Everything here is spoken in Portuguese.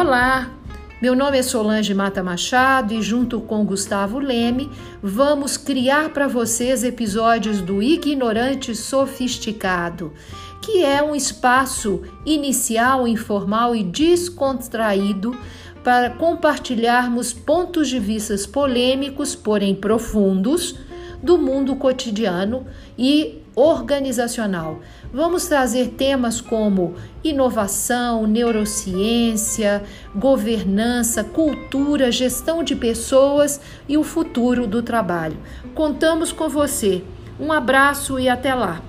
Olá, meu nome é Solange Mata Machado e, junto com Gustavo Leme, vamos criar para vocês episódios do Ignorante Sofisticado, que é um espaço inicial, informal e descontraído para compartilharmos pontos de vista polêmicos, porém profundos, do mundo cotidiano e organizacional. Vamos trazer temas como inovação, neurociência, governança, cultura, gestão de pessoas e o futuro do trabalho. Contamos com você. Um abraço e até lá!